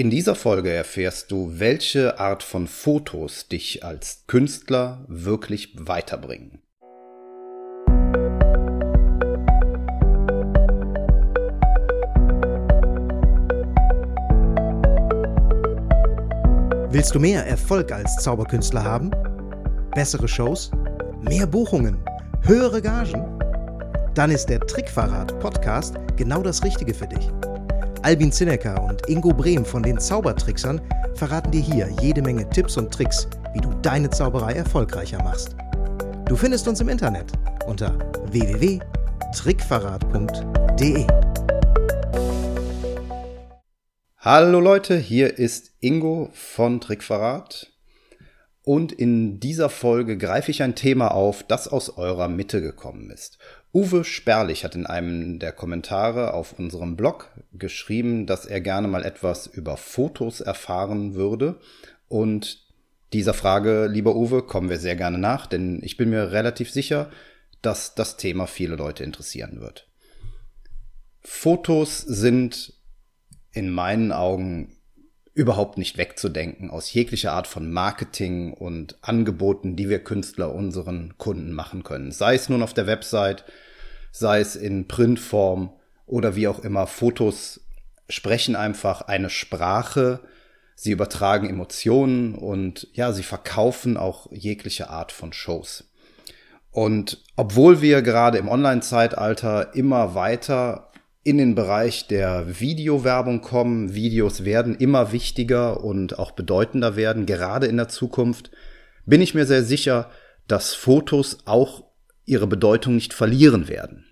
In dieser Folge erfährst du, welche Art von Fotos dich als Künstler wirklich weiterbringen. Willst du mehr Erfolg als Zauberkünstler haben? Bessere Shows? Mehr Buchungen? Höhere Gagen? Dann ist der Trickverrat Podcast genau das Richtige für dich. Albin Zinecker und Ingo Brehm von den Zaubertricksern verraten dir hier jede Menge Tipps und Tricks, wie du deine Zauberei erfolgreicher machst. Du findest uns im Internet unter www.trickverrat.de. Hallo Leute, hier ist Ingo von Trickverrat. Und in dieser Folge greife ich ein Thema auf, das aus eurer Mitte gekommen ist. Uwe Sperlich hat in einem der Kommentare auf unserem Blog geschrieben, dass er gerne mal etwas über Fotos erfahren würde. Und dieser Frage, lieber Uwe, kommen wir sehr gerne nach, denn ich bin mir relativ sicher, dass das Thema viele Leute interessieren wird. Fotos sind in meinen Augen überhaupt nicht wegzudenken aus jeglicher Art von Marketing und Angeboten, die wir Künstler unseren Kunden machen können. Sei es nun auf der Website, sei es in Printform oder wie auch immer. Fotos sprechen einfach eine Sprache, sie übertragen Emotionen und ja, sie verkaufen auch jegliche Art von Shows. Und obwohl wir gerade im Online-Zeitalter immer weiter in den Bereich der Videowerbung kommen. Videos werden immer wichtiger und auch bedeutender werden, gerade in der Zukunft. Bin ich mir sehr sicher, dass Fotos auch ihre Bedeutung nicht verlieren werden.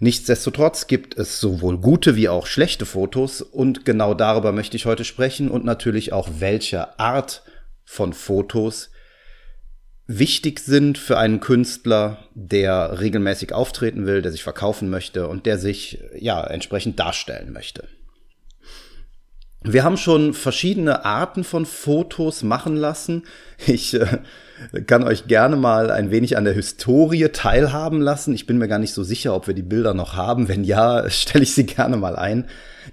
Nichtsdestotrotz gibt es sowohl gute wie auch schlechte Fotos und genau darüber möchte ich heute sprechen und natürlich auch welche Art von Fotos wichtig sind für einen Künstler, der regelmäßig auftreten will, der sich verkaufen möchte und der sich ja entsprechend darstellen möchte. Wir haben schon verschiedene Arten von Fotos machen lassen. Ich äh, kann euch gerne mal ein wenig an der Historie teilhaben lassen. Ich bin mir gar nicht so sicher, ob wir die Bilder noch haben. Wenn ja, stelle ich sie gerne mal ein.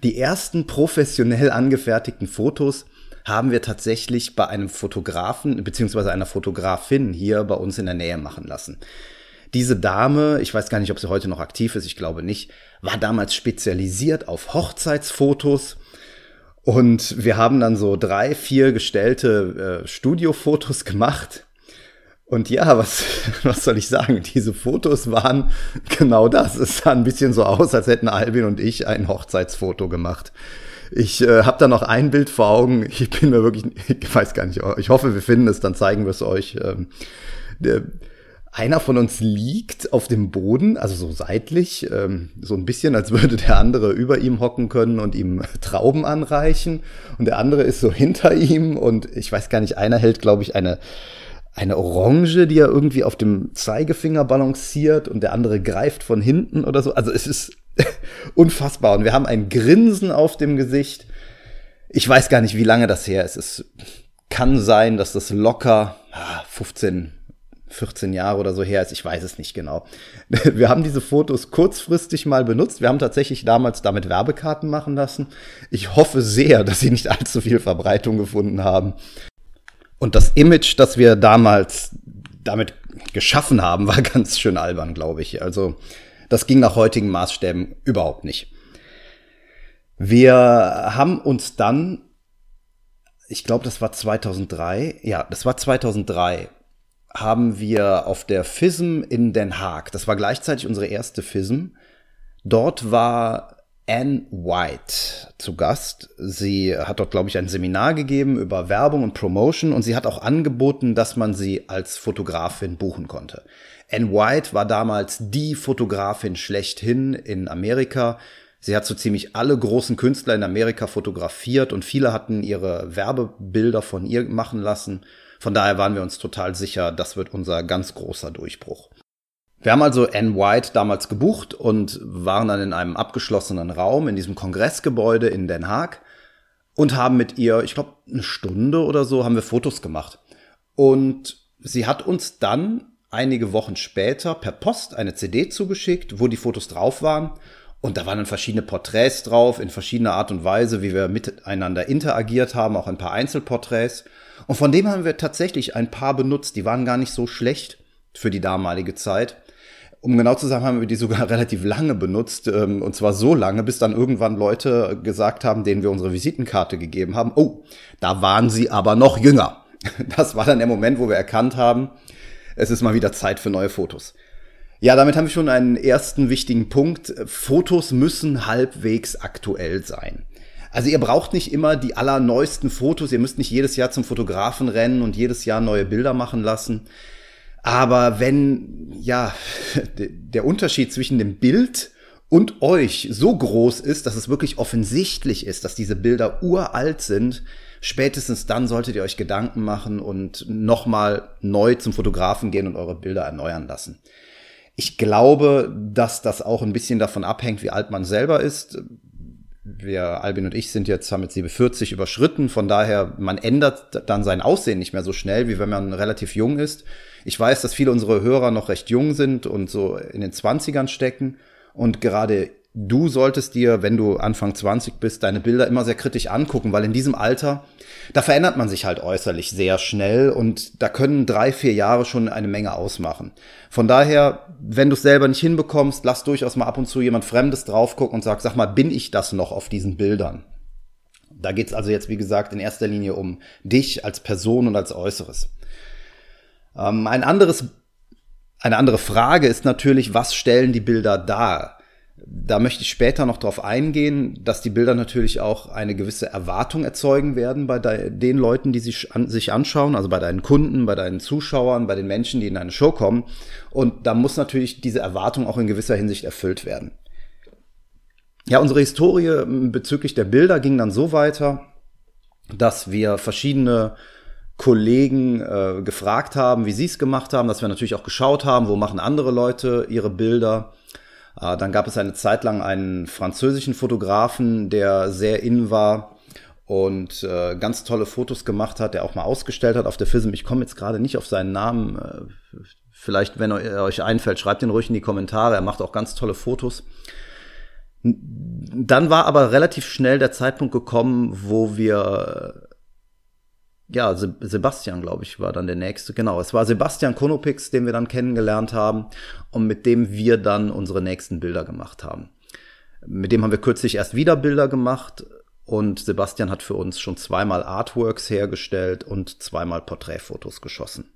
Die ersten professionell angefertigten Fotos haben wir tatsächlich bei einem Fotografen beziehungsweise einer Fotografin hier bei uns in der Nähe machen lassen. Diese Dame, ich weiß gar nicht, ob sie heute noch aktiv ist, ich glaube nicht, war damals spezialisiert auf Hochzeitsfotos. Und wir haben dann so drei, vier gestellte äh, Studiofotos gemacht. Und ja, was, was soll ich sagen? Diese Fotos waren genau das. Es sah ein bisschen so aus, als hätten Albin und ich ein Hochzeitsfoto gemacht. Ich äh, habe da noch ein Bild vor Augen. Ich bin mir wirklich, ich weiß gar nicht, ich hoffe, wir finden es, dann zeigen wir es euch. Ähm, der, einer von uns liegt auf dem Boden, also so seitlich, ähm, so ein bisschen, als würde der andere über ihm hocken können und ihm Trauben anreichen. Und der andere ist so hinter ihm und ich weiß gar nicht, einer hält, glaube ich, eine, eine Orange, die er irgendwie auf dem Zeigefinger balanciert und der andere greift von hinten oder so. Also es ist unfassbar. Und wir haben ein Grinsen auf dem Gesicht. Ich weiß gar nicht, wie lange das her ist. Es kann sein, dass das locker 15, ah, 14 Jahre oder so her ist. Ich weiß es nicht genau. Wir haben diese Fotos kurzfristig mal benutzt. Wir haben tatsächlich damals damit Werbekarten machen lassen. Ich hoffe sehr, dass sie nicht allzu viel Verbreitung gefunden haben. Und das Image, das wir damals damit geschaffen haben, war ganz schön albern, glaube ich. Also das ging nach heutigen Maßstäben überhaupt nicht. Wir haben uns dann, ich glaube, das war 2003, ja, das war 2003, haben wir auf der FISM in Den Haag, das war gleichzeitig unsere erste FISM, dort war Anne White zu Gast. Sie hat dort, glaube ich, ein Seminar gegeben über Werbung und Promotion und sie hat auch angeboten, dass man sie als Fotografin buchen konnte. Anne White war damals die Fotografin schlechthin in Amerika. Sie hat so ziemlich alle großen Künstler in Amerika fotografiert und viele hatten ihre Werbebilder von ihr machen lassen. Von daher waren wir uns total sicher, das wird unser ganz großer Durchbruch. Wir haben also Anne White damals gebucht und waren dann in einem abgeschlossenen Raum in diesem Kongressgebäude in Den Haag und haben mit ihr, ich glaube, eine Stunde oder so haben wir Fotos gemacht. Und sie hat uns dann einige Wochen später per Post eine CD zugeschickt, wo die Fotos drauf waren. Und da waren dann verschiedene Porträts drauf, in verschiedener Art und Weise, wie wir miteinander interagiert haben, auch ein paar Einzelporträts. Und von dem haben wir tatsächlich ein paar benutzt. Die waren gar nicht so schlecht für die damalige Zeit. Um genau zu sagen, haben wir die sogar relativ lange benutzt. Ähm, und zwar so lange, bis dann irgendwann Leute gesagt haben, denen wir unsere Visitenkarte gegeben haben, oh, da waren sie aber noch jünger. Das war dann der Moment, wo wir erkannt haben, es ist mal wieder Zeit für neue Fotos. Ja, damit haben wir schon einen ersten wichtigen Punkt. Fotos müssen halbwegs aktuell sein. Also ihr braucht nicht immer die allerneuesten Fotos, ihr müsst nicht jedes Jahr zum Fotografen rennen und jedes Jahr neue Bilder machen lassen. Aber wenn, ja, der Unterschied zwischen dem Bild und euch so groß ist, dass es wirklich offensichtlich ist, dass diese Bilder uralt sind, spätestens dann solltet ihr euch Gedanken machen und nochmal neu zum Fotografen gehen und eure Bilder erneuern lassen. Ich glaube, dass das auch ein bisschen davon abhängt, wie alt man selber ist. Wir, Albin und ich, sind jetzt, haben jetzt die 40 überschritten. Von daher, man ändert dann sein Aussehen nicht mehr so schnell, wie wenn man relativ jung ist. Ich weiß, dass viele unserer Hörer noch recht jung sind und so in den 20ern stecken. Und gerade du solltest dir, wenn du Anfang 20 bist, deine Bilder immer sehr kritisch angucken, weil in diesem Alter, da verändert man sich halt äußerlich sehr schnell und da können drei, vier Jahre schon eine Menge ausmachen. Von daher, wenn du es selber nicht hinbekommst, lass durchaus mal ab und zu jemand Fremdes drauf gucken und sag, sag mal, bin ich das noch auf diesen Bildern? Da geht's also jetzt, wie gesagt, in erster Linie um dich als Person und als Äußeres. Ähm, ein anderes, eine andere Frage ist natürlich, was stellen die Bilder dar? Da möchte ich später noch darauf eingehen, dass die Bilder natürlich auch eine gewisse Erwartung erzeugen werden bei den Leuten, die sich, an, sich anschauen, also bei deinen Kunden, bei deinen Zuschauern, bei den Menschen, die in deine Show kommen. Und da muss natürlich diese Erwartung auch in gewisser Hinsicht erfüllt werden. Ja, unsere Historie bezüglich der Bilder ging dann so weiter, dass wir verschiedene Kollegen äh, gefragt haben, wie sie es gemacht haben, dass wir natürlich auch geschaut haben, wo machen andere Leute ihre Bilder äh, dann gab es eine Zeit lang einen französischen Fotografen, der sehr in war und äh, ganz tolle Fotos gemacht hat, der auch mal ausgestellt hat auf der FISM. Ich komme jetzt gerade nicht auf seinen Namen. Äh, vielleicht, wenn er euch einfällt, schreibt ihn ruhig in die Kommentare. Er macht auch ganz tolle Fotos. Dann war aber relativ schnell der Zeitpunkt gekommen, wo wir ja, Sebastian, glaube ich, war dann der nächste. Genau, es war Sebastian Konopix, den wir dann kennengelernt haben und mit dem wir dann unsere nächsten Bilder gemacht haben. Mit dem haben wir kürzlich erst wieder Bilder gemacht und Sebastian hat für uns schon zweimal Artworks hergestellt und zweimal Porträtfotos geschossen.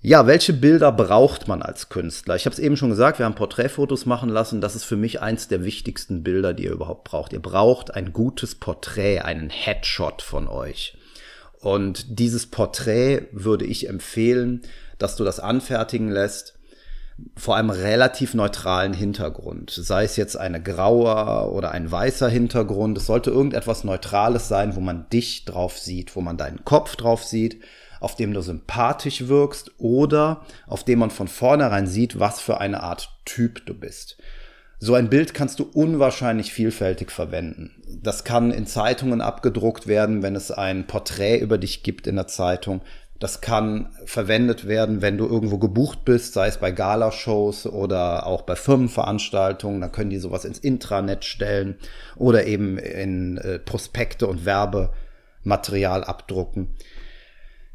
Ja, welche Bilder braucht man als Künstler? Ich habe es eben schon gesagt, wir haben Porträtfotos machen lassen. Das ist für mich eins der wichtigsten Bilder, die ihr überhaupt braucht. Ihr braucht ein gutes Porträt, einen Headshot von euch. Und dieses Porträt würde ich empfehlen, dass du das anfertigen lässt vor einem relativ neutralen Hintergrund. Sei es jetzt eine grauer oder ein weißer Hintergrund. Es sollte irgendetwas Neutrales sein, wo man dich drauf sieht, wo man deinen Kopf drauf sieht, auf dem du sympathisch wirkst oder auf dem man von vornherein sieht, was für eine Art Typ du bist. So ein Bild kannst du unwahrscheinlich vielfältig verwenden. Das kann in Zeitungen abgedruckt werden, wenn es ein Porträt über dich gibt in der Zeitung. Das kann verwendet werden, wenn du irgendwo gebucht bist, sei es bei Galashows oder auch bei Firmenveranstaltungen. Da können die sowas ins Intranet stellen oder eben in äh, Prospekte und Werbematerial abdrucken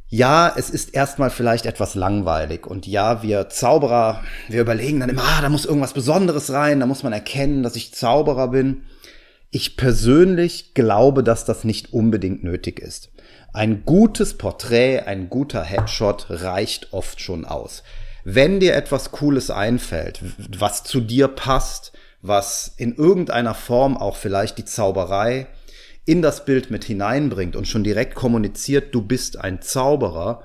ja, es ist erstmal vielleicht etwas langweilig und ja, wir Zauberer, wir überlegen dann immer, ah, da muss irgendwas Besonderes rein, da muss man erkennen, dass ich Zauberer bin. Ich persönlich glaube, dass das nicht unbedingt nötig ist. Ein gutes Porträt, ein guter Headshot reicht oft schon aus. Wenn dir etwas Cooles einfällt, was zu dir passt, was in irgendeiner Form auch vielleicht die Zauberei in das Bild mit hineinbringt und schon direkt kommuniziert, du bist ein Zauberer,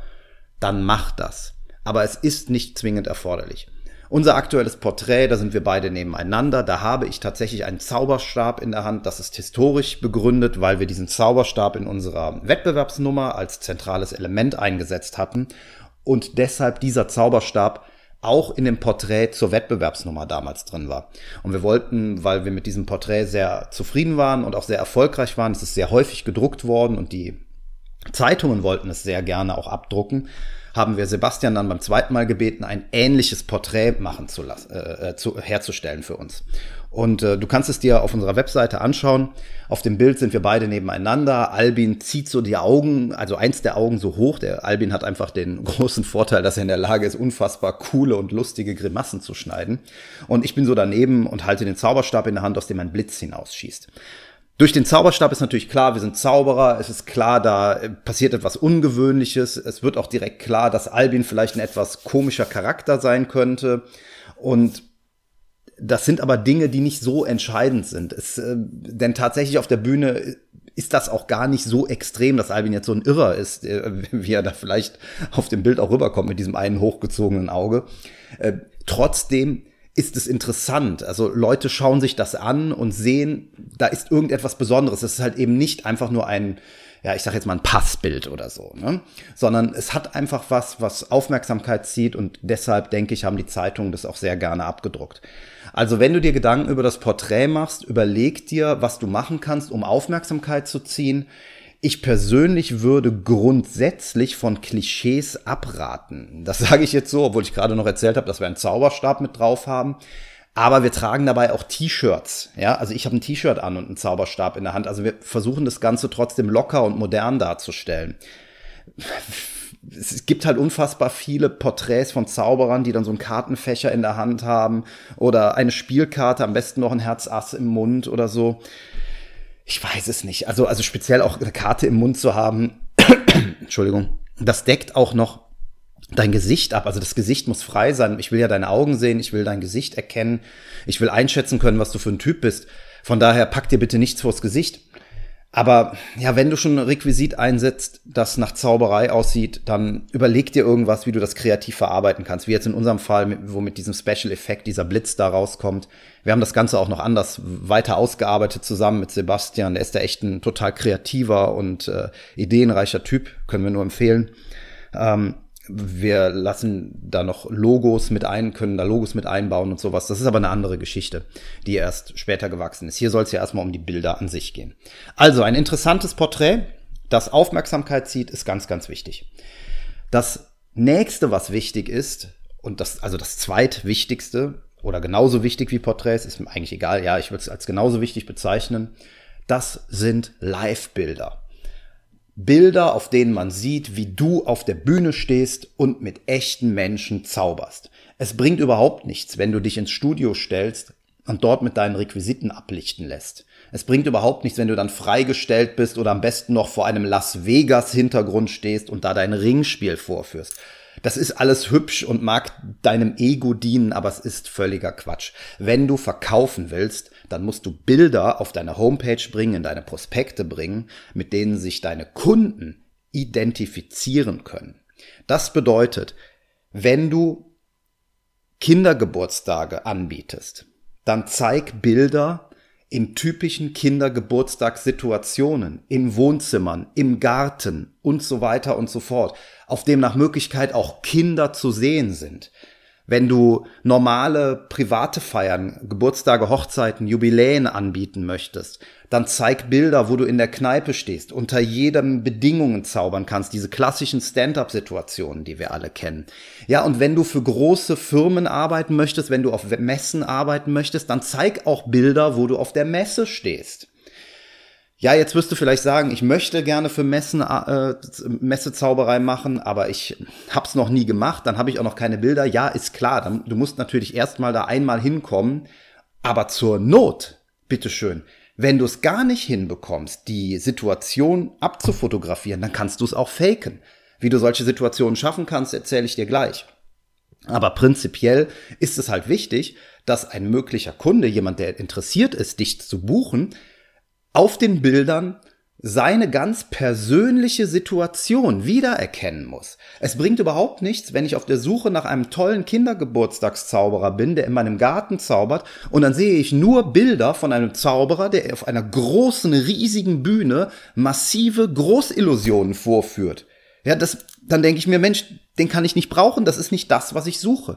dann mach das. Aber es ist nicht zwingend erforderlich. Unser aktuelles Porträt, da sind wir beide nebeneinander, da habe ich tatsächlich einen Zauberstab in der Hand. Das ist historisch begründet, weil wir diesen Zauberstab in unserer Wettbewerbsnummer als zentrales Element eingesetzt hatten und deshalb dieser Zauberstab auch in dem Porträt zur Wettbewerbsnummer damals drin war. Und wir wollten, weil wir mit diesem Porträt sehr zufrieden waren und auch sehr erfolgreich waren, es ist sehr häufig gedruckt worden und die Zeitungen wollten es sehr gerne auch abdrucken, haben wir Sebastian dann beim zweiten Mal gebeten, ein ähnliches Porträt machen zu lassen, äh, äh, zu, herzustellen für uns. Und äh, du kannst es dir auf unserer Webseite anschauen. Auf dem Bild sind wir beide nebeneinander. Albin zieht so die Augen, also eins der Augen so hoch. Der Albin hat einfach den großen Vorteil, dass er in der Lage ist, unfassbar coole und lustige Grimassen zu schneiden. Und ich bin so daneben und halte den Zauberstab in der Hand, aus dem ein Blitz hinausschießt. Durch den Zauberstab ist natürlich klar, wir sind Zauberer. Es ist klar, da passiert etwas Ungewöhnliches. Es wird auch direkt klar, dass Albin vielleicht ein etwas komischer Charakter sein könnte. Und das sind aber Dinge, die nicht so entscheidend sind. Es, äh, denn tatsächlich auf der Bühne ist das auch gar nicht so extrem, dass Albin jetzt so ein Irrer ist, äh, wie er da vielleicht auf dem Bild auch rüberkommt mit diesem einen hochgezogenen Auge. Äh, trotzdem ist es interessant. Also Leute schauen sich das an und sehen, da ist irgendetwas Besonderes. Es ist halt eben nicht einfach nur ein, ja, ich sag jetzt mal ein Passbild oder so, ne? sondern es hat einfach was, was Aufmerksamkeit zieht und deshalb denke ich, haben die Zeitungen das auch sehr gerne abgedruckt. Also wenn du dir Gedanken über das Porträt machst, überleg dir, was du machen kannst, um Aufmerksamkeit zu ziehen. Ich persönlich würde grundsätzlich von Klischees abraten. Das sage ich jetzt so, obwohl ich gerade noch erzählt habe, dass wir einen Zauberstab mit drauf haben. Aber wir tragen dabei auch T-Shirts. Ja, also ich habe ein T-Shirt an und einen Zauberstab in der Hand. Also wir versuchen das Ganze trotzdem locker und modern darzustellen. Es gibt halt unfassbar viele Porträts von Zauberern, die dann so einen Kartenfächer in der Hand haben oder eine Spielkarte, am besten noch ein Herzass im Mund oder so ich weiß es nicht. Also, also speziell auch eine Karte im Mund zu haben, Entschuldigung, das deckt auch noch dein Gesicht ab. Also das Gesicht muss frei sein. Ich will ja deine Augen sehen, ich will dein Gesicht erkennen, ich will einschätzen können, was du für ein Typ bist. Von daher pack dir bitte nichts vors Gesicht. Aber ja, wenn du schon ein Requisit einsetzt, das nach Zauberei aussieht, dann überleg dir irgendwas, wie du das kreativ verarbeiten kannst. Wie jetzt in unserem Fall, wo mit diesem Special Effekt dieser Blitz da rauskommt. Wir haben das Ganze auch noch anders weiter ausgearbeitet zusammen mit Sebastian. Der ist da echt ein total kreativer und äh, ideenreicher Typ, können wir nur empfehlen. Ähm, wir lassen da noch Logos mit ein, können da Logos mit einbauen und sowas. Das ist aber eine andere Geschichte, die erst später gewachsen ist. Hier soll es ja erstmal um die Bilder an sich gehen. Also ein interessantes Porträt, das Aufmerksamkeit zieht, ist ganz, ganz wichtig. Das nächste, was wichtig ist, und das, also das zweitwichtigste oder genauso wichtig wie Porträts, ist mir eigentlich egal, ja, ich würde es als genauso wichtig bezeichnen, das sind Live-Bilder. Bilder, auf denen man sieht, wie du auf der Bühne stehst und mit echten Menschen zauberst. Es bringt überhaupt nichts, wenn du dich ins Studio stellst und dort mit deinen Requisiten ablichten lässt. Es bringt überhaupt nichts, wenn du dann freigestellt bist oder am besten noch vor einem Las Vegas Hintergrund stehst und da dein Ringspiel vorführst. Das ist alles hübsch und mag deinem Ego dienen, aber es ist völliger Quatsch. Wenn du verkaufen willst, dann musst du Bilder auf deine Homepage bringen, in deine Prospekte bringen, mit denen sich deine Kunden identifizieren können. Das bedeutet, wenn du Kindergeburtstage anbietest, dann zeig Bilder in typischen Kindergeburtstagssituationen, in Wohnzimmern, im Garten und so weiter und so fort, auf dem nach Möglichkeit auch Kinder zu sehen sind. Wenn du normale private Feiern, Geburtstage, Hochzeiten, Jubiläen anbieten möchtest, dann zeig Bilder, wo du in der Kneipe stehst, unter jedem Bedingungen zaubern kannst, diese klassischen Stand-up-Situationen, die wir alle kennen. Ja, und wenn du für große Firmen arbeiten möchtest, wenn du auf Messen arbeiten möchtest, dann zeig auch Bilder, wo du auf der Messe stehst. Ja, jetzt wirst du vielleicht sagen, ich möchte gerne für Messen äh, Messezauberei machen, aber ich hab's noch nie gemacht, dann habe ich auch noch keine Bilder. Ja, ist klar, dann, du musst natürlich erstmal da einmal hinkommen, aber zur Not, bitteschön, wenn du es gar nicht hinbekommst, die Situation abzufotografieren, dann kannst du es auch faken. Wie du solche Situationen schaffen kannst, erzähle ich dir gleich. Aber prinzipiell ist es halt wichtig, dass ein möglicher Kunde, jemand, der interessiert ist, dich zu buchen, auf den Bildern seine ganz persönliche Situation wiedererkennen muss. Es bringt überhaupt nichts, wenn ich auf der Suche nach einem tollen Kindergeburtstagszauberer bin, der in meinem Garten zaubert, und dann sehe ich nur Bilder von einem Zauberer, der auf einer großen, riesigen Bühne massive Großillusionen vorführt. Ja, das, dann denke ich mir, Mensch, den kann ich nicht brauchen, das ist nicht das, was ich suche.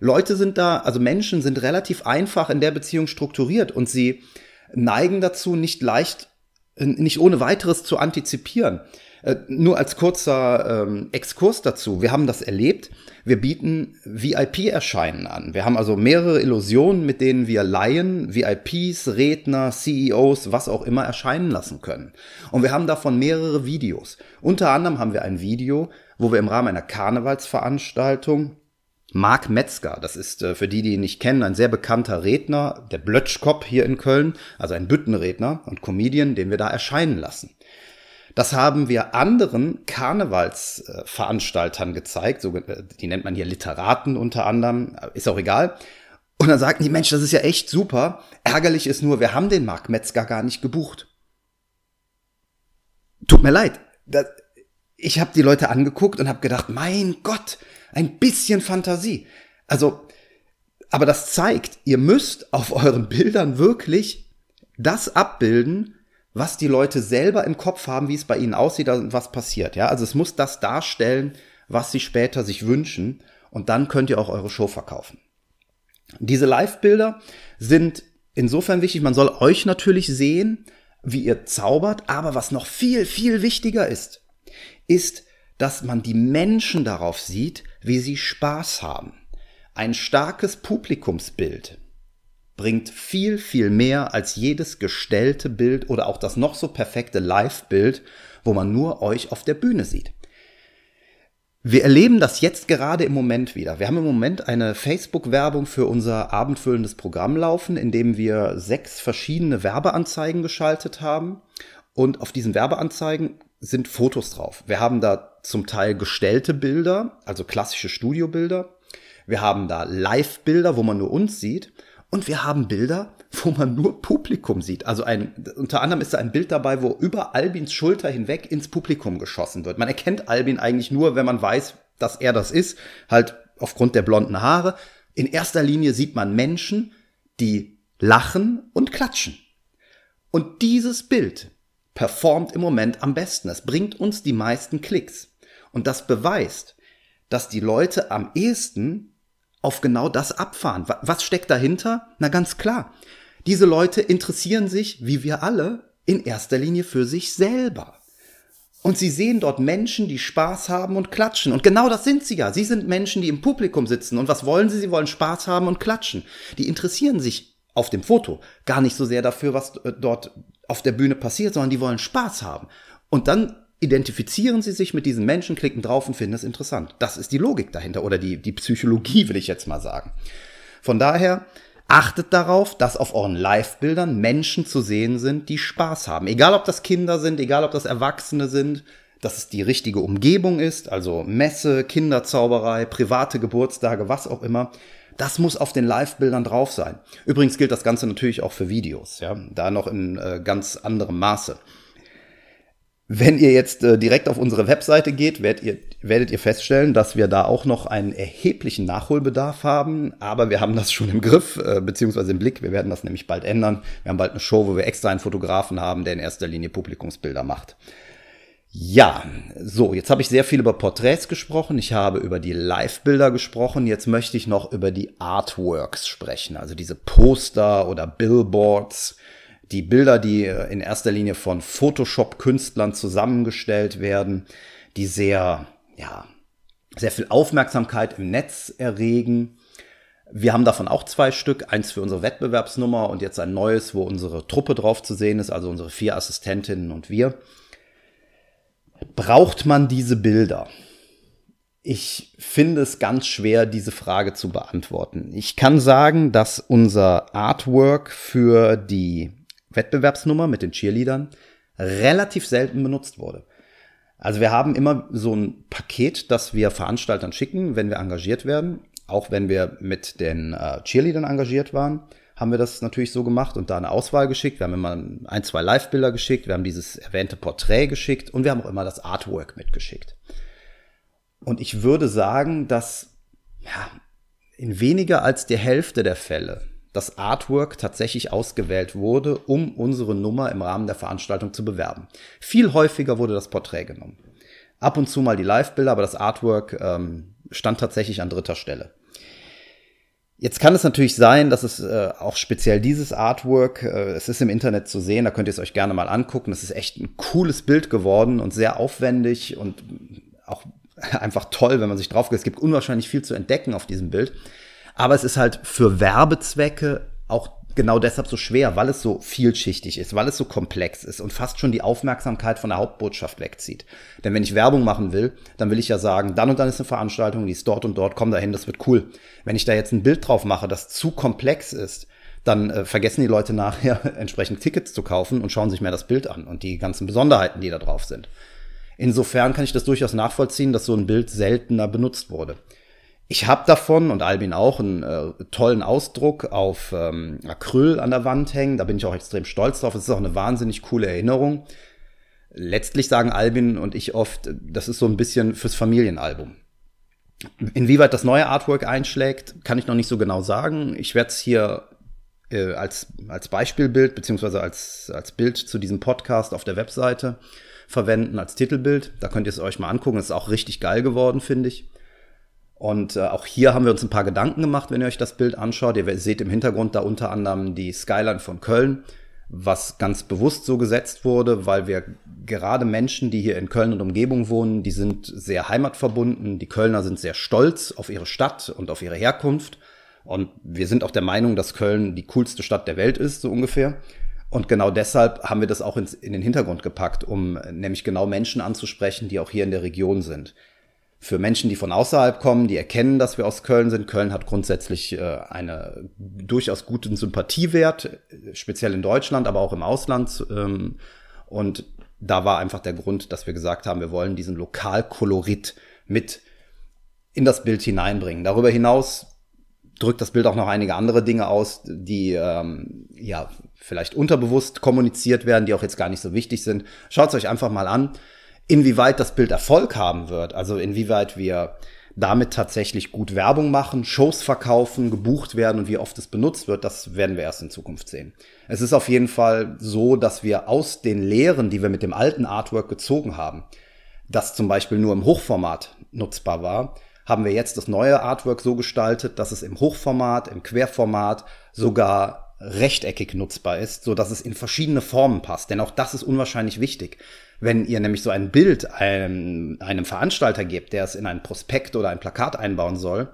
Leute sind da, also Menschen sind relativ einfach in der Beziehung strukturiert und sie neigen dazu, nicht leicht nicht ohne weiteres zu antizipieren. Äh, nur als kurzer ähm, Exkurs dazu. Wir haben das erlebt. Wir bieten VIP-Erscheinen an. Wir haben also mehrere Illusionen, mit denen wir Laien, VIPs, Redner, CEOs, was auch immer erscheinen lassen können. Und wir haben davon mehrere Videos. Unter anderem haben wir ein Video, wo wir im Rahmen einer Karnevalsveranstaltung Marc Metzger, das ist äh, für die, die ihn nicht kennen, ein sehr bekannter Redner, der Blötschkopf hier in Köln, also ein Büttenredner und Comedian, den wir da erscheinen lassen. Das haben wir anderen Karnevalsveranstaltern gezeigt, so, äh, die nennt man hier Literaten unter anderem, ist auch egal. Und dann sagten die, Mensch, das ist ja echt super. Ärgerlich ist nur, wir haben den Marc Metzger gar nicht gebucht. Tut mir leid. Das, ich habe die Leute angeguckt und habe gedacht, mein Gott, ein bisschen Fantasie. Also, aber das zeigt, ihr müsst auf euren Bildern wirklich das abbilden, was die Leute selber im Kopf haben, wie es bei ihnen aussieht und was passiert. Ja, also es muss das darstellen, was sie später sich wünschen und dann könnt ihr auch eure Show verkaufen. Diese Live-Bilder sind insofern wichtig, man soll euch natürlich sehen, wie ihr zaubert, aber was noch viel, viel wichtiger ist, ist, dass man die Menschen darauf sieht, wie sie Spaß haben. Ein starkes Publikumsbild bringt viel, viel mehr als jedes gestellte Bild oder auch das noch so perfekte Live-Bild, wo man nur euch auf der Bühne sieht. Wir erleben das jetzt gerade im Moment wieder. Wir haben im Moment eine Facebook-Werbung für unser abendfüllendes Programm laufen, in dem wir sechs verschiedene Werbeanzeigen geschaltet haben. Und auf diesen Werbeanzeigen sind Fotos drauf. Wir haben da zum Teil gestellte Bilder, also klassische Studiobilder. Wir haben da Live-Bilder, wo man nur uns sieht. Und wir haben Bilder, wo man nur Publikum sieht. Also ein, unter anderem ist da ein Bild dabei, wo über Albins Schulter hinweg ins Publikum geschossen wird. Man erkennt Albin eigentlich nur, wenn man weiß, dass er das ist, halt aufgrund der blonden Haare. In erster Linie sieht man Menschen, die lachen und klatschen. Und dieses Bild performt im Moment am besten. Es bringt uns die meisten Klicks. Und das beweist, dass die Leute am ehesten auf genau das abfahren. Was steckt dahinter? Na ganz klar. Diese Leute interessieren sich, wie wir alle, in erster Linie für sich selber. Und sie sehen dort Menschen, die Spaß haben und klatschen. Und genau das sind sie ja. Sie sind Menschen, die im Publikum sitzen. Und was wollen sie? Sie wollen Spaß haben und klatschen. Die interessieren sich auf dem Foto gar nicht so sehr dafür, was äh, dort auf der Bühne passiert, sondern die wollen Spaß haben. Und dann identifizieren sie sich mit diesen Menschen, klicken drauf und finden es interessant. Das ist die Logik dahinter oder die, die Psychologie, will ich jetzt mal sagen. Von daher achtet darauf, dass auf euren Live-Bildern Menschen zu sehen sind, die Spaß haben. Egal ob das Kinder sind, egal ob das Erwachsene sind, dass es die richtige Umgebung ist, also Messe, Kinderzauberei, private Geburtstage, was auch immer. Das muss auf den Live-Bildern drauf sein. Übrigens gilt das Ganze natürlich auch für Videos, ja, da noch in äh, ganz anderem Maße. Wenn ihr jetzt äh, direkt auf unsere Webseite geht, werdet ihr, werdet ihr feststellen, dass wir da auch noch einen erheblichen Nachholbedarf haben. Aber wir haben das schon im Griff, äh, beziehungsweise im Blick. Wir werden das nämlich bald ändern. Wir haben bald eine Show, wo wir extra einen Fotografen haben, der in erster Linie Publikumsbilder macht. Ja, so, jetzt habe ich sehr viel über Porträts gesprochen. Ich habe über die Live-Bilder gesprochen. Jetzt möchte ich noch über die Artworks sprechen, also diese Poster oder Billboards die Bilder, die äh, in erster Linie von Photoshop-Künstlern zusammengestellt werden, die sehr, ja, sehr viel Aufmerksamkeit im Netz erregen. Wir haben davon auch zwei Stück, eins für unsere Wettbewerbsnummer und jetzt ein neues, wo unsere Truppe drauf zu sehen ist, also unsere vier Assistentinnen und wir. Braucht man diese Bilder? Ich finde es ganz schwer, diese Frage zu beantworten. Ich kann sagen, dass unser Artwork für die Wettbewerbsnummer mit den Cheerleadern relativ selten benutzt wurde. Also wir haben immer so ein Paket, das wir Veranstaltern schicken, wenn wir engagiert werden. Auch wenn wir mit den äh, Cheerleadern engagiert waren, haben wir das natürlich so gemacht und da eine Auswahl geschickt. Wir haben immer ein, zwei Live-Bilder geschickt, wir haben dieses erwähnte Porträt geschickt und wir haben auch immer das Artwork mitgeschickt. Und ich würde sagen, dass ja, in weniger als der Hälfte der Fälle das Artwork tatsächlich ausgewählt wurde, um unsere Nummer im Rahmen der Veranstaltung zu bewerben. Viel häufiger wurde das Porträt genommen. Ab und zu mal die Live-Bilder, aber das Artwork ähm, stand tatsächlich an dritter Stelle. Jetzt kann es natürlich sein, dass es äh, auch speziell dieses Artwork, äh, es ist im Internet zu sehen, da könnt ihr es euch gerne mal angucken. Es ist echt ein cooles Bild geworden und sehr aufwendig und auch einfach toll, wenn man sich drauf geht. Es gibt unwahrscheinlich viel zu entdecken auf diesem Bild. Aber es ist halt für Werbezwecke auch genau deshalb so schwer, weil es so vielschichtig ist, weil es so komplex ist und fast schon die Aufmerksamkeit von der Hauptbotschaft wegzieht. Denn wenn ich Werbung machen will, dann will ich ja sagen, dann und dann ist eine Veranstaltung, die ist dort und dort, komm dahin, das wird cool. Wenn ich da jetzt ein Bild drauf mache, das zu komplex ist, dann äh, vergessen die Leute nachher entsprechend Tickets zu kaufen und schauen sich mehr das Bild an und die ganzen Besonderheiten, die da drauf sind. Insofern kann ich das durchaus nachvollziehen, dass so ein Bild seltener benutzt wurde. Ich habe davon und Albin auch einen äh, tollen Ausdruck auf ähm, Acryl an der Wand hängen. Da bin ich auch extrem stolz drauf. Es ist auch eine wahnsinnig coole Erinnerung. Letztlich sagen Albin und ich oft, das ist so ein bisschen fürs Familienalbum. Inwieweit das neue Artwork einschlägt, kann ich noch nicht so genau sagen. Ich werde es hier äh, als, als Beispielbild beziehungsweise als, als Bild zu diesem Podcast auf der Webseite verwenden, als Titelbild. Da könnt ihr es euch mal angucken. Es ist auch richtig geil geworden, finde ich. Und äh, auch hier haben wir uns ein paar Gedanken gemacht, wenn ihr euch das Bild anschaut. Ihr seht im Hintergrund da unter anderem die Skyline von Köln, was ganz bewusst so gesetzt wurde, weil wir gerade Menschen, die hier in Köln und Umgebung wohnen, die sind sehr heimatverbunden. Die Kölner sind sehr stolz auf ihre Stadt und auf ihre Herkunft. Und wir sind auch der Meinung, dass Köln die coolste Stadt der Welt ist, so ungefähr. Und genau deshalb haben wir das auch ins, in den Hintergrund gepackt, um nämlich genau Menschen anzusprechen, die auch hier in der Region sind für Menschen, die von außerhalb kommen, die erkennen, dass wir aus Köln sind. Köln hat grundsätzlich äh, eine durchaus guten Sympathiewert, speziell in Deutschland, aber auch im Ausland. Ähm, und da war einfach der Grund, dass wir gesagt haben, wir wollen diesen Lokalkolorit mit in das Bild hineinbringen. Darüber hinaus drückt das Bild auch noch einige andere Dinge aus, die ähm, ja vielleicht unterbewusst kommuniziert werden, die auch jetzt gar nicht so wichtig sind. Schaut es euch einfach mal an. Inwieweit das Bild Erfolg haben wird, also inwieweit wir damit tatsächlich gut Werbung machen, Shows verkaufen, gebucht werden und wie oft es benutzt wird, das werden wir erst in Zukunft sehen. Es ist auf jeden Fall so, dass wir aus den Lehren, die wir mit dem alten Artwork gezogen haben, das zum Beispiel nur im Hochformat nutzbar war, haben wir jetzt das neue Artwork so gestaltet, dass es im Hochformat, im Querformat sogar rechteckig nutzbar ist, so dass es in verschiedene Formen passt. Denn auch das ist unwahrscheinlich wichtig. Wenn ihr nämlich so ein Bild einem, einem Veranstalter gebt, der es in ein Prospekt oder ein Plakat einbauen soll,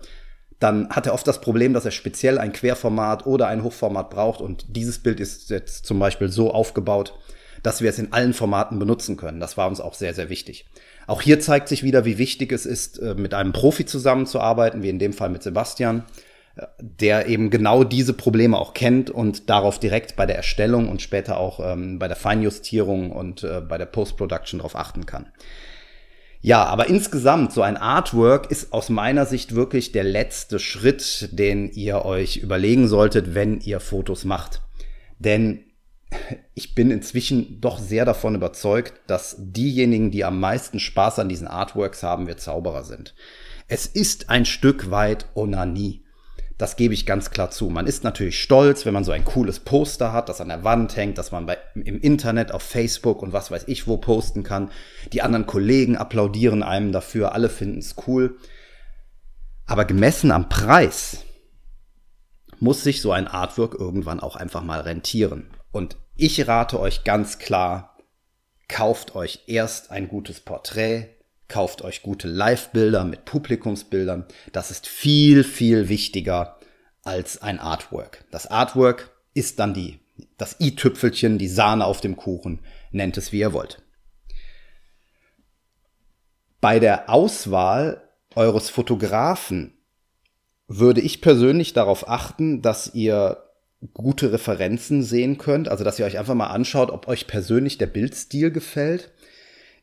dann hat er oft das Problem, dass er speziell ein Querformat oder ein Hochformat braucht. Und dieses Bild ist jetzt zum Beispiel so aufgebaut, dass wir es in allen Formaten benutzen können. Das war uns auch sehr, sehr wichtig. Auch hier zeigt sich wieder, wie wichtig es ist, äh, mit einem Profi zusammenzuarbeiten, wie in dem Fall mit Sebastian der eben genau diese Probleme auch kennt und darauf direkt bei der Erstellung und später auch ähm, bei der Feinjustierung und äh, bei der Post-Production darauf achten kann. Ja, aber insgesamt, so ein Artwork ist aus meiner Sicht wirklich der letzte Schritt, den ihr euch überlegen solltet, wenn ihr Fotos macht. Denn ich bin inzwischen doch sehr davon überzeugt, dass diejenigen, die am meisten Spaß an diesen Artworks haben, wir Zauberer sind. Es ist ein Stück weit Onanie. Das gebe ich ganz klar zu. Man ist natürlich stolz, wenn man so ein cooles Poster hat, das an der Wand hängt, dass man bei, im Internet, auf Facebook und was weiß ich wo posten kann. Die anderen Kollegen applaudieren einem dafür, alle finden es cool. Aber gemessen am Preis muss sich so ein Artwork irgendwann auch einfach mal rentieren. Und ich rate euch ganz klar, kauft euch erst ein gutes Porträt, kauft euch gute Live-Bilder mit Publikumsbildern. Das ist viel, viel wichtiger als ein Artwork. Das Artwork ist dann die, das i-Tüpfelchen, die Sahne auf dem Kuchen, nennt es wie ihr wollt. Bei der Auswahl eures Fotografen würde ich persönlich darauf achten, dass ihr gute Referenzen sehen könnt, also dass ihr euch einfach mal anschaut, ob euch persönlich der Bildstil gefällt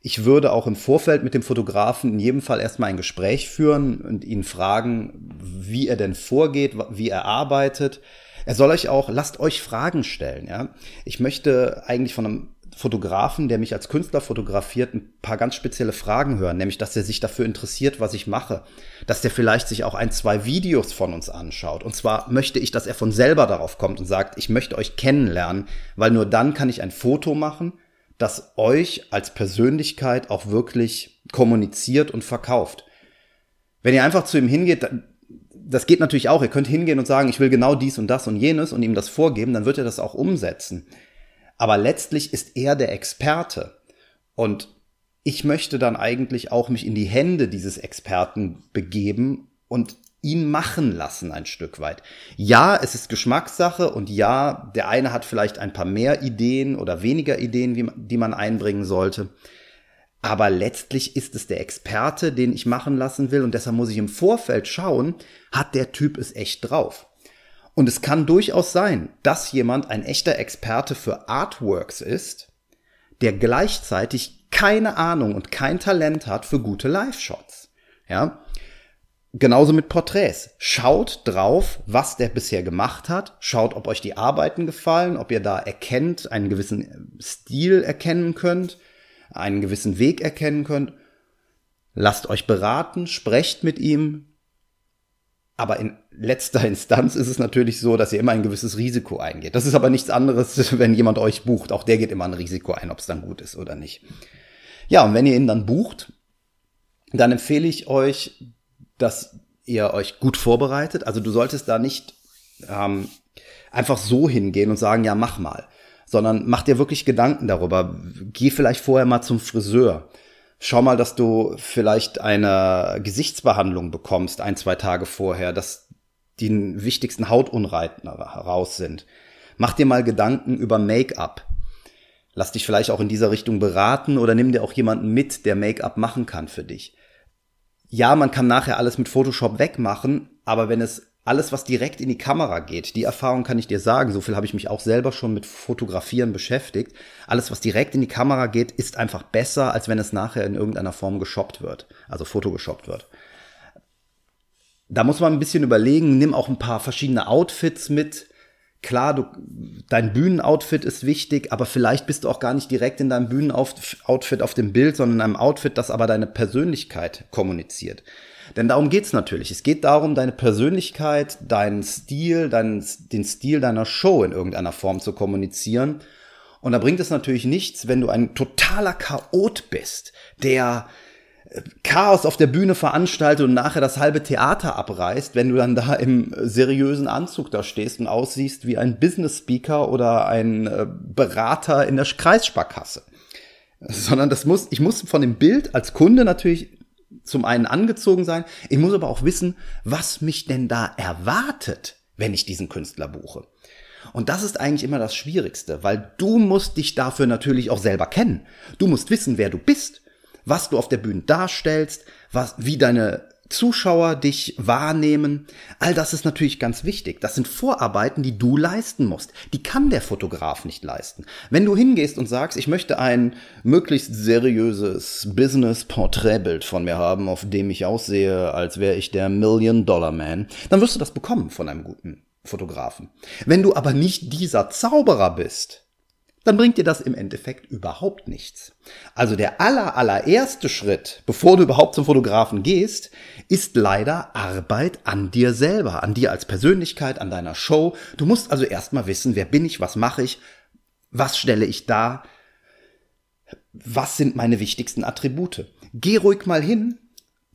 ich würde auch im Vorfeld mit dem Fotografen in jedem Fall erstmal ein Gespräch führen und ihn fragen, wie er denn vorgeht, wie er arbeitet. Er soll euch auch, lasst euch Fragen stellen, ja. Ich möchte eigentlich von einem Fotografen, der mich als Künstler fotografiert, ein paar ganz spezielle Fragen hören, nämlich, dass er sich dafür interessiert, was ich mache, dass der vielleicht sich auch ein, zwei Videos von uns anschaut. Und zwar möchte ich, dass er von selber darauf kommt und sagt, ich möchte euch kennenlernen, weil nur dann kann ich ein Foto machen, das euch als Persönlichkeit auch wirklich kommuniziert und verkauft. Wenn ihr einfach zu ihm hingeht, das geht natürlich auch. Ihr könnt hingehen und sagen, ich will genau dies und das und jenes und ihm das vorgeben, dann wird er das auch umsetzen. Aber letztlich ist er der Experte. Und ich möchte dann eigentlich auch mich in die Hände dieses Experten begeben und ihn machen lassen ein Stück weit. Ja, es ist Geschmackssache und ja, der eine hat vielleicht ein paar mehr Ideen oder weniger Ideen, die man einbringen sollte. Aber letztlich ist es der Experte, den ich machen lassen will und deshalb muss ich im Vorfeld schauen, hat der Typ es echt drauf. Und es kann durchaus sein, dass jemand ein echter Experte für Artworks ist, der gleichzeitig keine Ahnung und kein Talent hat für gute Live-Shots. Ja, Genauso mit Porträts. Schaut drauf, was der bisher gemacht hat. Schaut, ob euch die Arbeiten gefallen, ob ihr da erkennt, einen gewissen Stil erkennen könnt, einen gewissen Weg erkennen könnt. Lasst euch beraten, sprecht mit ihm. Aber in letzter Instanz ist es natürlich so, dass ihr immer ein gewisses Risiko eingeht. Das ist aber nichts anderes, wenn jemand euch bucht. Auch der geht immer ein Risiko ein, ob es dann gut ist oder nicht. Ja, und wenn ihr ihn dann bucht, dann empfehle ich euch, dass ihr euch gut vorbereitet. Also du solltest da nicht ähm, einfach so hingehen und sagen, ja, mach mal, sondern mach dir wirklich Gedanken darüber. Geh vielleicht vorher mal zum Friseur. Schau mal, dass du vielleicht eine Gesichtsbehandlung bekommst, ein, zwei Tage vorher, dass die wichtigsten Hautunreiten raus sind. Mach dir mal Gedanken über Make-up. Lass dich vielleicht auch in dieser Richtung beraten oder nimm dir auch jemanden mit, der Make-up machen kann für dich ja, man kann nachher alles mit Photoshop wegmachen, aber wenn es alles, was direkt in die Kamera geht, die Erfahrung kann ich dir sagen, so viel habe ich mich auch selber schon mit Fotografieren beschäftigt. Alles, was direkt in die Kamera geht, ist einfach besser, als wenn es nachher in irgendeiner Form geshoppt wird, also photogeshoppt wird. Da muss man ein bisschen überlegen, nimm auch ein paar verschiedene Outfits mit, klar, du, dein Bühnenoutfit ist wichtig, aber vielleicht bist du auch gar nicht direkt in deinem Bühnenoutfit auf dem Bild, sondern in einem Outfit, das aber deine Persönlichkeit kommuniziert. Denn darum geht's natürlich. Es geht darum, deine Persönlichkeit, deinen Stil, deinen, den Stil deiner Show in irgendeiner Form zu kommunizieren. Und da bringt es natürlich nichts, wenn du ein totaler Chaot bist, der Chaos auf der Bühne veranstaltet und nachher das halbe Theater abreißt, wenn du dann da im seriösen Anzug da stehst und aussiehst wie ein Business Speaker oder ein äh, Berater in der Kreissparkasse. Sondern das muss, ich muss von dem Bild als Kunde natürlich zum einen angezogen sein, ich muss aber auch wissen, was mich denn da erwartet, wenn ich diesen Künstler buche. Und das ist eigentlich immer das Schwierigste, weil du musst dich dafür natürlich auch selber kennen. Du musst wissen, wer du bist was du auf der Bühne darstellst, was, wie deine Zuschauer dich wahrnehmen. All das ist natürlich ganz wichtig. Das sind Vorarbeiten, die du leisten musst. Die kann der Fotograf nicht leisten. Wenn du hingehst und sagst, ich möchte ein möglichst seriöses Business-Porträtbild von mir haben, auf dem ich aussehe, als wäre ich der Million-Dollar-Man, dann wirst du das bekommen von einem guten Fotografen. Wenn du aber nicht dieser Zauberer bist, dann bringt dir das im Endeffekt überhaupt nichts. Also der aller, allererste Schritt, bevor du überhaupt zum Fotografen gehst, ist leider Arbeit an dir selber, an dir als Persönlichkeit, an deiner Show. Du musst also erstmal wissen, wer bin ich, was mache ich, was stelle ich da, was sind meine wichtigsten Attribute. Geh ruhig mal hin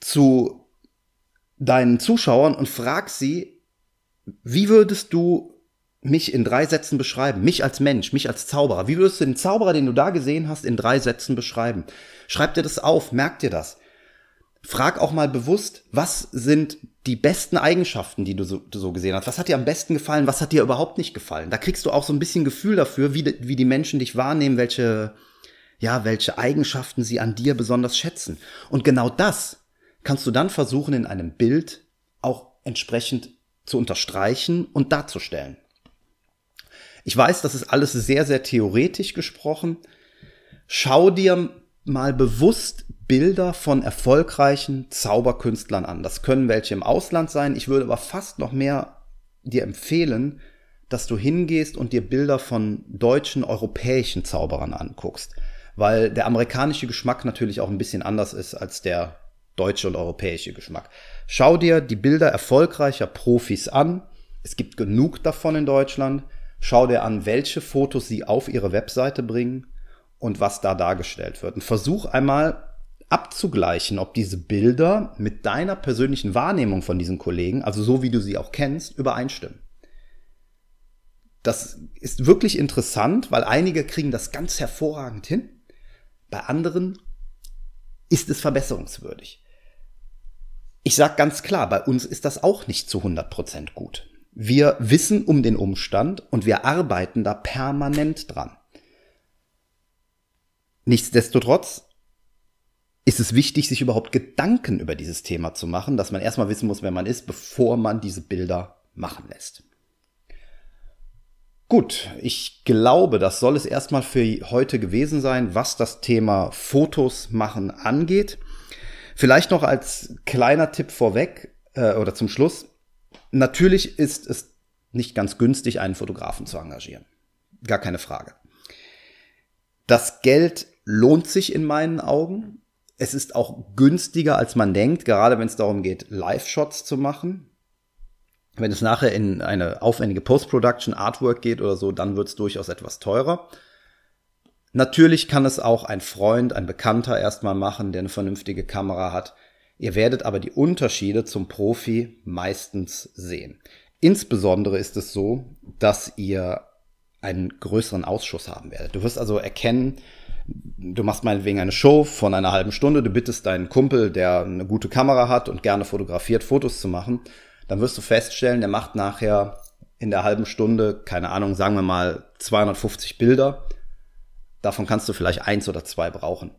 zu deinen Zuschauern und frag sie, wie würdest du mich in drei Sätzen beschreiben, mich als Mensch, mich als Zauberer. Wie würdest du den Zauberer, den du da gesehen hast, in drei Sätzen beschreiben? Schreib dir das auf, merk dir das. Frag auch mal bewusst, was sind die besten Eigenschaften, die du so, du so, gesehen hast? Was hat dir am besten gefallen? Was hat dir überhaupt nicht gefallen? Da kriegst du auch so ein bisschen Gefühl dafür, wie, wie die Menschen dich wahrnehmen, welche, ja, welche Eigenschaften sie an dir besonders schätzen. Und genau das kannst du dann versuchen, in einem Bild auch entsprechend zu unterstreichen und darzustellen. Ich weiß, das ist alles sehr, sehr theoretisch gesprochen. Schau dir mal bewusst Bilder von erfolgreichen Zauberkünstlern an. Das können welche im Ausland sein. Ich würde aber fast noch mehr dir empfehlen, dass du hingehst und dir Bilder von deutschen, europäischen Zauberern anguckst. Weil der amerikanische Geschmack natürlich auch ein bisschen anders ist als der deutsche und europäische Geschmack. Schau dir die Bilder erfolgreicher Profis an. Es gibt genug davon in Deutschland. Schau dir an, welche Fotos sie auf ihre Webseite bringen und was da dargestellt wird. Und versuch einmal abzugleichen, ob diese Bilder mit deiner persönlichen Wahrnehmung von diesen Kollegen, also so wie du sie auch kennst, übereinstimmen. Das ist wirklich interessant, weil einige kriegen das ganz hervorragend hin. Bei anderen ist es verbesserungswürdig. Ich sage ganz klar, bei uns ist das auch nicht zu 100% gut. Wir wissen um den Umstand und wir arbeiten da permanent dran. Nichtsdestotrotz ist es wichtig, sich überhaupt Gedanken über dieses Thema zu machen, dass man erstmal wissen muss, wer man ist, bevor man diese Bilder machen lässt. Gut, ich glaube, das soll es erstmal für heute gewesen sein, was das Thema Fotos machen angeht. Vielleicht noch als kleiner Tipp vorweg äh, oder zum Schluss. Natürlich ist es nicht ganz günstig, einen Fotografen zu engagieren. Gar keine Frage. Das Geld lohnt sich in meinen Augen. Es ist auch günstiger, als man denkt, gerade wenn es darum geht, Live-Shots zu machen. Wenn es nachher in eine aufwendige Post-Production, Artwork geht oder so, dann wird es durchaus etwas teurer. Natürlich kann es auch ein Freund, ein Bekannter erstmal machen, der eine vernünftige Kamera hat. Ihr werdet aber die Unterschiede zum Profi meistens sehen. Insbesondere ist es so, dass ihr einen größeren Ausschuss haben werdet. Du wirst also erkennen, du machst meinetwegen eine Show von einer halben Stunde, du bittest deinen Kumpel, der eine gute Kamera hat und gerne fotografiert, Fotos zu machen, dann wirst du feststellen, der macht nachher in der halben Stunde, keine Ahnung, sagen wir mal 250 Bilder. Davon kannst du vielleicht eins oder zwei brauchen.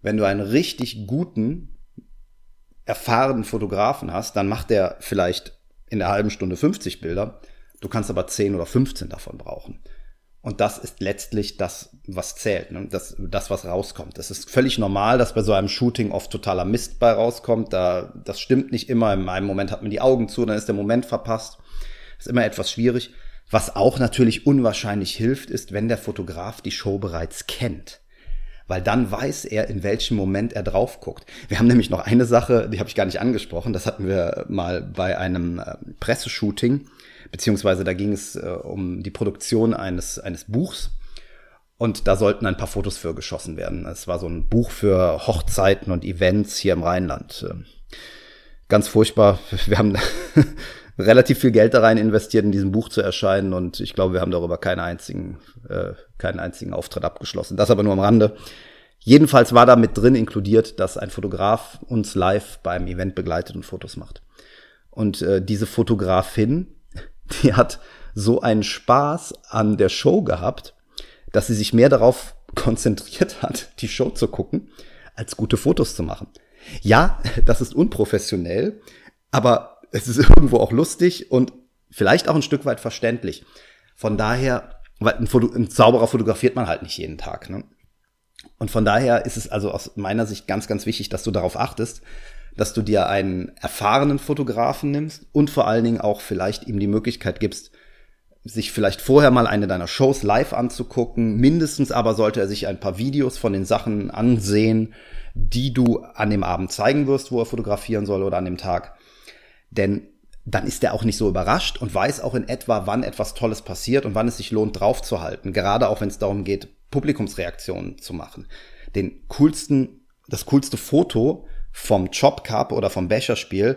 Wenn du einen richtig guten, erfahrenen Fotografen hast, dann macht der vielleicht in der halben Stunde 50 Bilder. Du kannst aber 10 oder 15 davon brauchen. Und das ist letztlich das, was zählt, ne? das, das, was rauskommt. Es ist völlig normal, dass bei so einem Shooting oft totaler Mist bei rauskommt. Da, das stimmt nicht immer. In einem Moment hat man die Augen zu, dann ist der Moment verpasst. Ist immer etwas schwierig. Was auch natürlich unwahrscheinlich hilft, ist, wenn der Fotograf die Show bereits kennt. Weil dann weiß er, in welchem Moment er drauf guckt. Wir haben nämlich noch eine Sache, die habe ich gar nicht angesprochen. Das hatten wir mal bei einem äh, Presseshooting beziehungsweise da ging es äh, um die Produktion eines, eines Buchs. Und da sollten ein paar Fotos für geschossen werden. Es war so ein Buch für Hochzeiten und Events hier im Rheinland. Ähm, ganz furchtbar. Wir haben relativ viel Geld da rein investiert, in diesem Buch zu erscheinen. Und ich glaube, wir haben darüber keinen einzigen, äh, keinen einzigen Auftritt abgeschlossen. Das aber nur am Rande. Jedenfalls war da mit drin inkludiert, dass ein Fotograf uns live beim Event begleitet und Fotos macht. Und äh, diese Fotografin die hat so einen Spaß an der Show gehabt, dass sie sich mehr darauf konzentriert hat, die Show zu gucken, als gute Fotos zu machen. Ja, das ist unprofessionell, aber es ist irgendwo auch lustig und vielleicht auch ein Stück weit verständlich. Von daher, weil ein, Foto, ein Zauberer fotografiert man halt nicht jeden Tag. Ne? Und von daher ist es also aus meiner Sicht ganz, ganz wichtig, dass du darauf achtest, dass du dir einen erfahrenen Fotografen nimmst und vor allen Dingen auch vielleicht ihm die Möglichkeit gibst, sich vielleicht vorher mal eine deiner Shows live anzugucken. Mindestens aber sollte er sich ein paar Videos von den Sachen ansehen, die du an dem Abend zeigen wirst, wo er fotografieren soll oder an dem Tag. Denn dann ist er auch nicht so überrascht und weiß auch in etwa, wann etwas Tolles passiert und wann es sich lohnt, draufzuhalten. Gerade auch wenn es darum geht, Publikumsreaktionen zu machen. Den coolsten, das coolste Foto vom Chop Cup oder vom Becherspiel,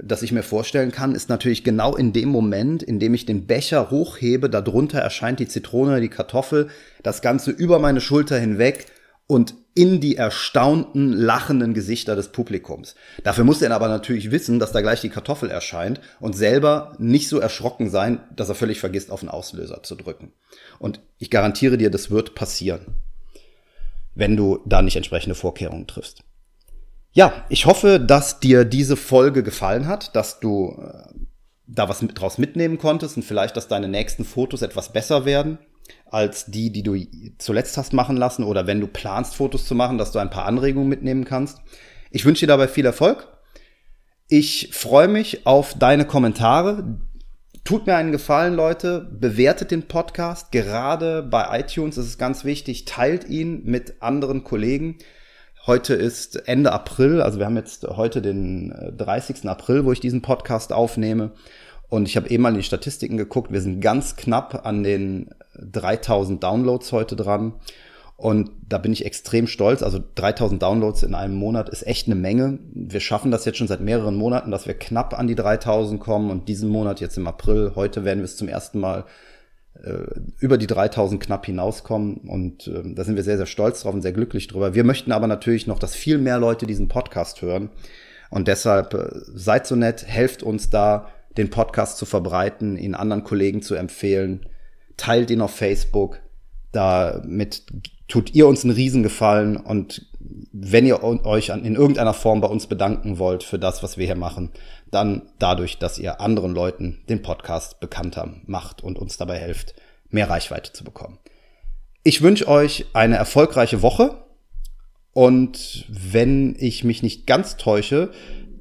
das ich mir vorstellen kann, ist natürlich genau in dem Moment, in dem ich den Becher hochhebe, darunter erscheint die Zitrone, die Kartoffel, das Ganze über meine Schulter hinweg und in die erstaunten, lachenden Gesichter des Publikums. Dafür muss er aber natürlich wissen, dass da gleich die Kartoffel erscheint und selber nicht so erschrocken sein, dass er völlig vergisst, auf den Auslöser zu drücken. Und ich garantiere dir, das wird passieren, wenn du da nicht entsprechende Vorkehrungen triffst. Ja, ich hoffe, dass dir diese Folge gefallen hat, dass du äh, da was mit, draus mitnehmen konntest und vielleicht, dass deine nächsten Fotos etwas besser werden als die, die du zuletzt hast machen lassen oder wenn du planst, Fotos zu machen, dass du ein paar Anregungen mitnehmen kannst. Ich wünsche dir dabei viel Erfolg. Ich freue mich auf deine Kommentare. Tut mir einen Gefallen, Leute. Bewertet den Podcast. Gerade bei iTunes ist es ganz wichtig. Teilt ihn mit anderen Kollegen. Heute ist Ende April, also wir haben jetzt heute den 30. Äh, April, wo ich diesen Podcast aufnehme. Und ich habe eben mal in die Statistiken geguckt. Wir sind ganz knapp an den 3000 Downloads heute dran. Und da bin ich extrem stolz. Also 3000 Downloads in einem Monat ist echt eine Menge. Wir schaffen das jetzt schon seit mehreren Monaten, dass wir knapp an die 3000 kommen. Und diesen Monat, jetzt im April, heute werden wir es zum ersten Mal äh, über die 3000 knapp hinauskommen. Und äh, da sind wir sehr, sehr stolz drauf und sehr glücklich drüber. Wir möchten aber natürlich noch, dass viel mehr Leute diesen Podcast hören. Und deshalb äh, seid so nett, helft uns da, den Podcast zu verbreiten, ihn anderen Kollegen zu empfehlen. Teilt ihn auf Facebook. Damit tut ihr uns einen Riesengefallen und wenn ihr euch in irgendeiner Form bei uns bedanken wollt für das, was wir hier machen, dann dadurch, dass ihr anderen Leuten den Podcast bekannter macht und uns dabei helft, mehr Reichweite zu bekommen. Ich wünsche euch eine erfolgreiche Woche und wenn ich mich nicht ganz täusche,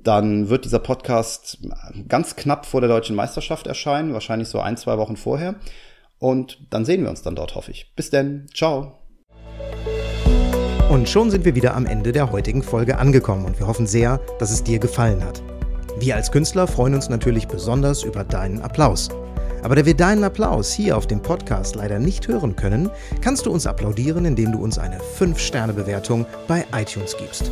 dann wird dieser Podcast ganz knapp vor der deutschen Meisterschaft erscheinen, wahrscheinlich so ein, zwei Wochen vorher. Und dann sehen wir uns dann dort, hoffe ich. Bis denn. Ciao. Und schon sind wir wieder am Ende der heutigen Folge angekommen und wir hoffen sehr, dass es dir gefallen hat. Wir als Künstler freuen uns natürlich besonders über deinen Applaus. Aber da wir deinen Applaus hier auf dem Podcast leider nicht hören können, kannst du uns applaudieren, indem du uns eine 5-Sterne-Bewertung bei iTunes gibst.